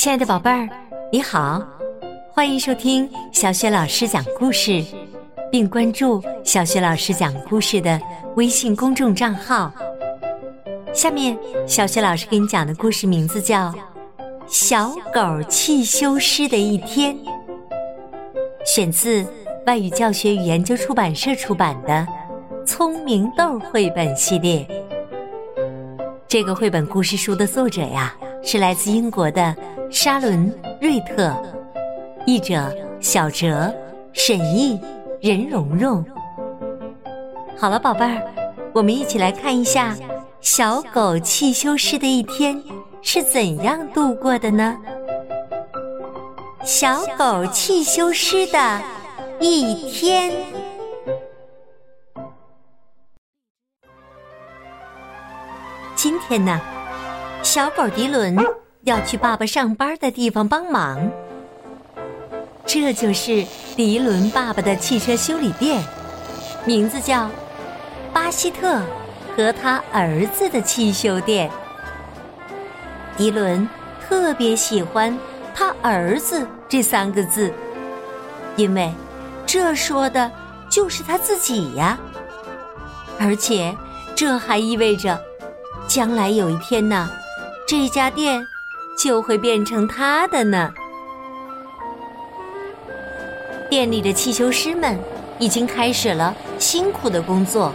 亲爱的宝贝儿，你好，欢迎收听小雪老师讲故事，并关注小雪老师讲故事的微信公众账号。下面，小雪老师给你讲的故事名字叫《小狗汽修师的一天》，选自外语教学与研究出版社出版的《聪明豆》绘本系列。这个绘本故事书的作者呀，是来自英国的。沙伦·瑞特，译者小哲，沈译任蓉蓉。好了，宝贝儿，我们一起来看一下小狗汽修师的一天是怎样度过的呢？小狗汽修师的一天。今天呢，小狗迪伦。要去爸爸上班的地方帮忙，这就是迪伦爸爸的汽车修理店，名字叫巴希特和他儿子的汽修店。迪伦特别喜欢他儿子这三个字，因为这说的就是他自己呀，而且这还意味着将来有一天呢，这家店。就会变成他的呢。店里的汽修师们已经开始了辛苦的工作。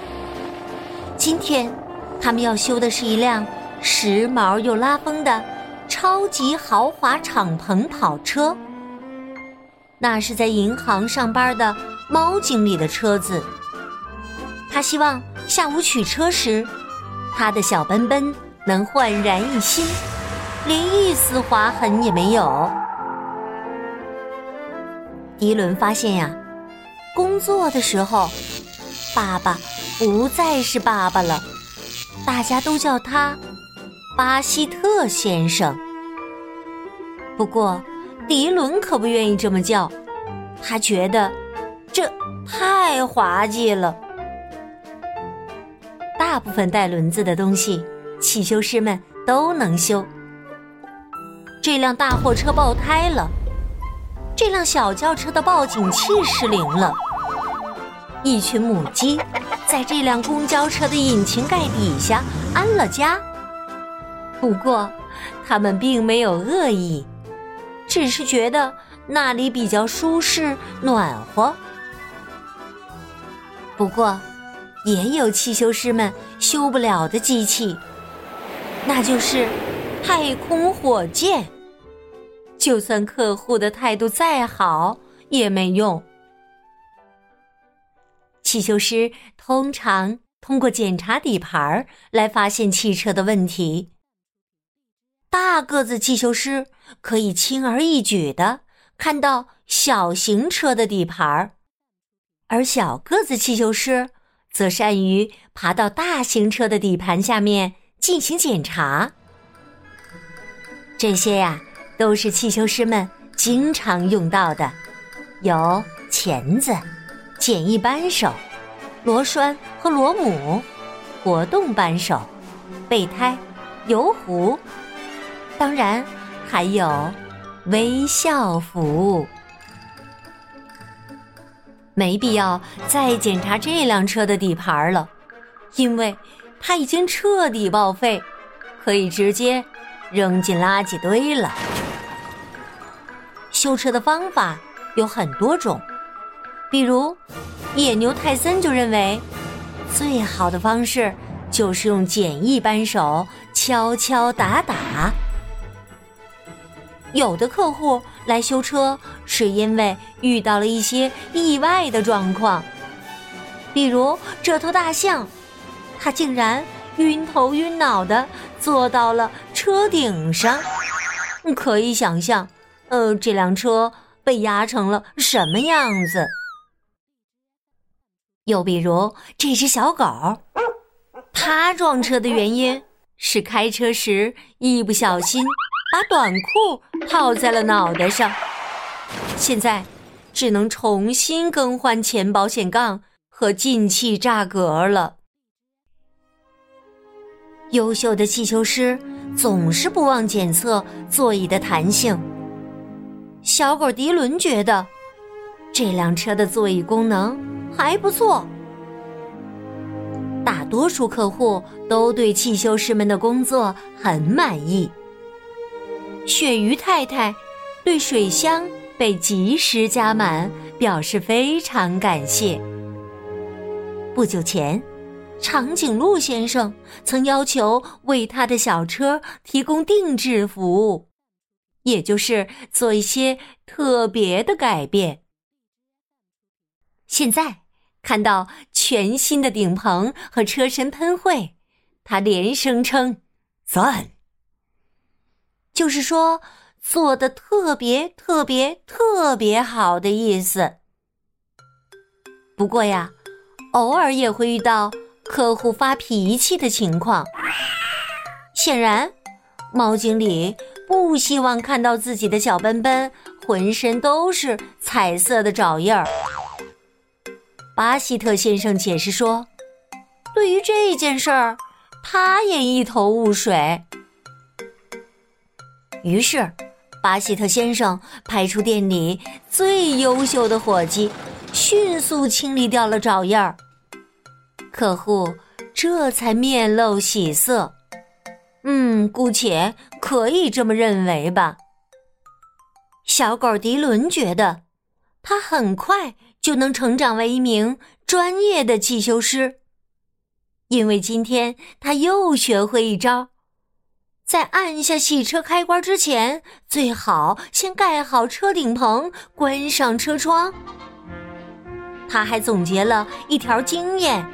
今天，他们要修的是一辆时髦又拉风的超级豪华敞篷跑车。那是在银行上班的猫经理的车子。他希望下午取车时，他的小奔奔能焕然一新。连一丝划痕也没有。迪伦发现呀，工作的时候，爸爸不再是爸爸了，大家都叫他巴希特先生。不过，迪伦可不愿意这么叫，他觉得这太滑稽了。大部分带轮子的东西，汽修师们都能修。这辆大货车爆胎了，这辆小轿车的报警器失灵了，一群母鸡在这辆公交车的引擎盖底下安了家。不过，他们并没有恶意，只是觉得那里比较舒适暖和。不过，也有汽修师们修不了的机器，那就是太空火箭。就算客户的态度再好也没用。汽修师通常通过检查底盘来发现汽车的问题。大个子汽修师可以轻而易举的看到小型车的底盘，而小个子汽修师则善于爬到大型车的底盘下面进行检查。这些呀。都是汽修师们经常用到的，有钳子、简易扳手、螺栓和螺母、活动扳手、备胎、油壶，当然还有微笑服务。没必要再检查这辆车的底盘了，因为它已经彻底报废，可以直接扔进垃圾堆了。修车的方法有很多种，比如野牛泰森就认为，最好的方式就是用简易扳手敲敲打打。有的客户来修车是因为遇到了一些意外的状况，比如这头大象，它竟然晕头晕脑的坐到了车顶上，可以想象。呃，这辆车被压成了什么样子？又比如这只小狗，它撞车的原因是开车时一不小心把短裤套在了脑袋上，现在只能重新更换前保险杠和进气栅格了。优秀的汽修师总是不忘检测座椅的弹性。小狗迪伦觉得这辆车的座椅功能还不错。大多数客户都对汽修师们的工作很满意。鳕鱼太太对水箱被及时加满表示非常感谢。不久前，长颈鹿先生曾要求为他的小车提供定制服务，也就是做一些特别的改变。现在看到全新的顶棚和车身喷绘，他连声称赞，就是说做的特别特别特别好的意思。不过呀。偶尔也会遇到客户发脾气的情况。显然，猫经理不希望看到自己的小奔奔浑身都是彩色的爪印儿。巴希特先生解释说：“对于这件事儿，他也一头雾水。”于是，巴希特先生派出店里最优秀的伙计，迅速清理掉了爪印儿。客户这才面露喜色，嗯，姑且可以这么认为吧。小狗迪伦觉得，他很快就能成长为一名专业的汽修师，因为今天他又学会一招：在按下洗车开关之前，最好先盖好车顶棚，关上车窗。他还总结了一条经验。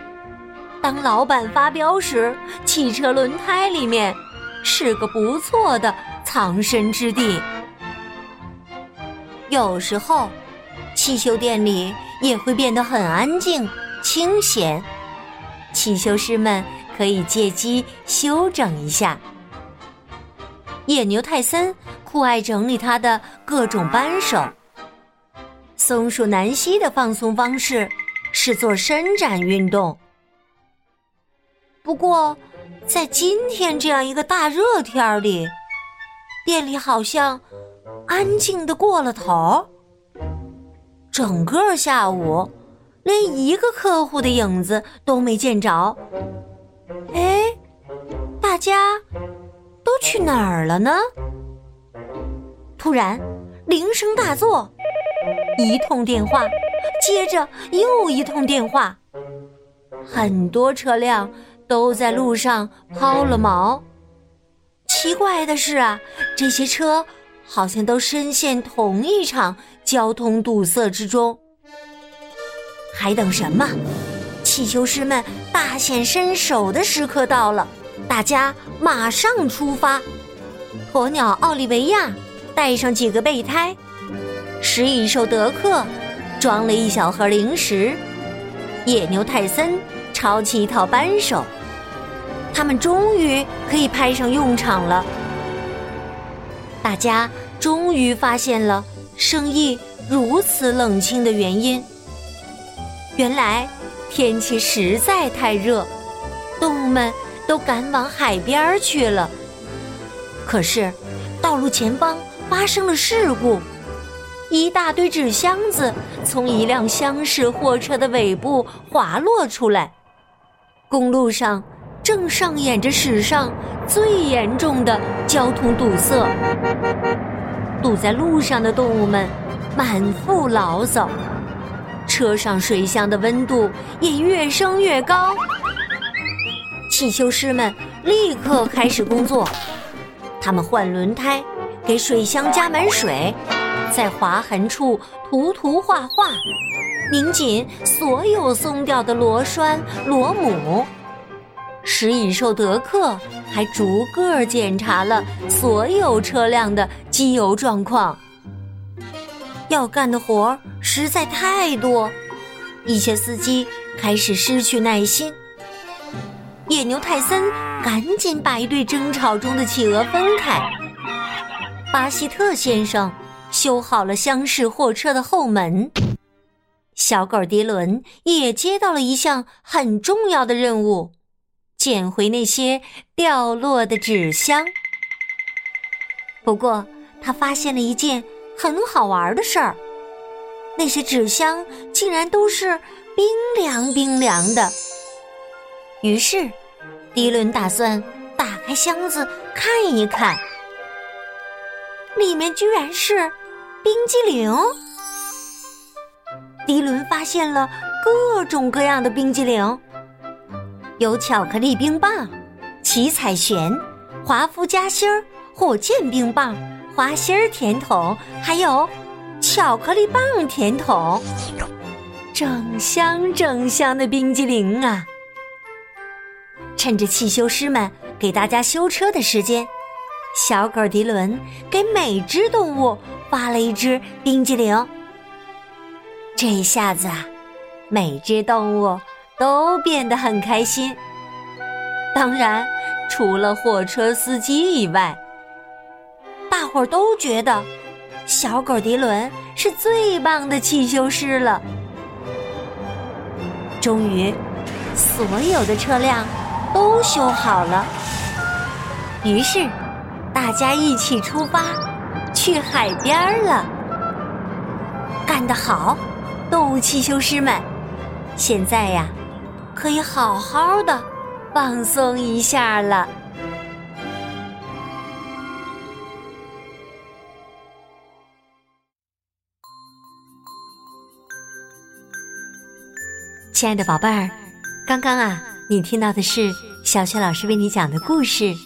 当老板发飙时，汽车轮胎里面是个不错的藏身之地。有时候，汽修店里也会变得很安静、清闲，汽修师们可以借机休整一下。野牛泰森酷爱整理他的各种扳手。松鼠南希的放松方式是做伸展运动。不过，在今天这样一个大热天里，店里好像安静的过了头。整个下午，连一个客户的影子都没见着。哎，大家都去哪儿了呢？突然，铃声大作，一通电话接着又一通电话，很多车辆。都在路上抛了锚。奇怪的是啊，这些车好像都深陷同一场交通堵塞之中。还等什么？汽修师们大显身手的时刻到了，大家马上出发。鸵鸟奥利维亚带上几个备胎，食蚁兽德克装了一小盒零食，野牛泰森抄起一套扳手。他们终于可以派上用场了。大家终于发现了生意如此冷清的原因。原来天气实在太热，动物们都赶往海边去了。可是，道路前方发生了事故，一大堆纸箱子从一辆厢式货车的尾部滑落出来，公路上。正上演着史上最严重的交通堵塞，堵在路上的动物们满腹牢骚，车上水箱的温度也越升越高。汽修师们立刻开始工作，他们换轮胎，给水箱加满水，在划痕处涂涂画画，拧紧所有松掉的螺栓螺母。食蚁兽德克还逐个检查了所有车辆的机油状况。要干的活儿实在太多，一些司机开始失去耐心。野牛泰森赶紧把一对争吵中的企鹅分开。巴希特先生修好了厢式货车的后门。小狗迪伦也接到了一项很重要的任务。捡回那些掉落的纸箱。不过他发现了一件很好玩的事儿：那些纸箱竟然都是冰凉冰凉的。于是，迪伦打算打开箱子看一看，里面居然是冰激凌。迪伦发现了各种各样的冰激凌，有巧克力冰棒、七彩旋、华夫夹心儿、火箭冰棒、花心儿甜筒，还有巧克力棒甜筒，整箱整箱的冰激凌啊！趁着汽修师们给大家修车的时间，小狗迪伦给每只动物发了一只冰激凌。这一下子啊，每只动物都变得很开心。当然，除了货车司机以外，大伙儿都觉得小狗迪伦是最棒的汽修师了。终于，所有的车辆。都修好了，于是大家一起出发去海边了。干得好，动物汽修师们！现在呀，可以好好的放松一下了。亲爱的宝贝儿，刚刚啊。你听到的是小雪老师为你讲的故事《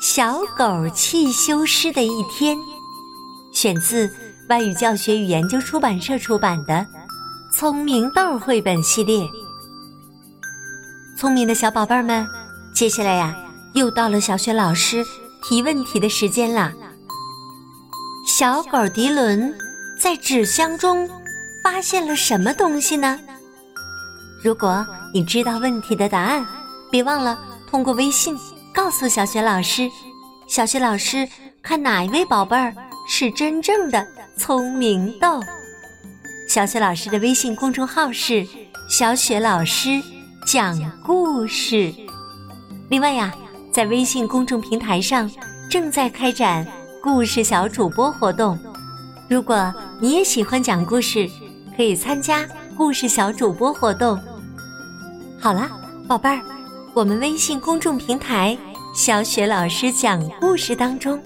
小狗汽修师的一天》，选自外语教学与研究出版社出版的《聪明豆》绘本系列。聪明的小宝贝儿们，接下来呀，又到了小雪老师提问题的时间啦。小狗迪伦在纸箱中发现了什么东西呢？如果你知道问题的答案，别忘了通过微信告诉小雪老师。小雪老师看哪一位宝贝儿是真正的聪明豆。小雪老师的微信公众号是“小雪老师讲故事”。另外呀，在微信公众平台上正在开展故事小主播活动。如果你也喜欢讲故事，可以参加故事小主播活动。好了，宝贝儿，我们微信公众平台“小雪老师讲故事”当中，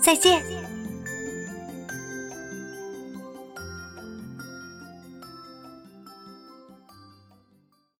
再见。